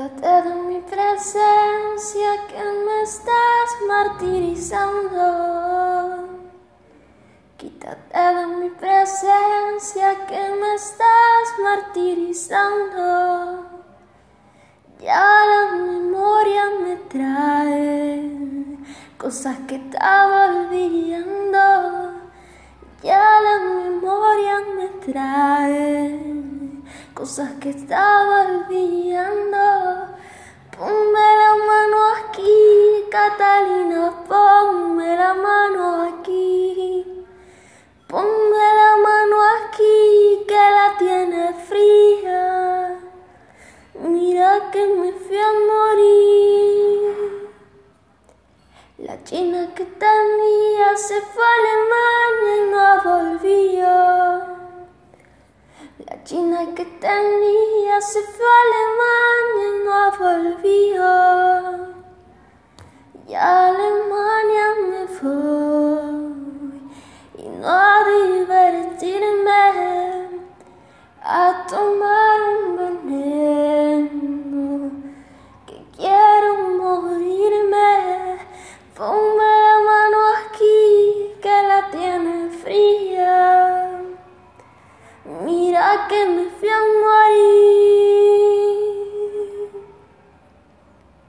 Quítate de mi presencia que me estás martirizando. Quítate de mi presencia que me estás martirizando. Ya la memoria me trae cosas que estaba olvidando. Ya la memoria me trae cosas que estaba olvidando. fría, mira que me fui a morir. La china que tenía se fue a Alemania y no volvió. La china que tenía se fue a Alemania y no volvió. Y a Alemania me fui y no a divertirme. ya que me fui a morir.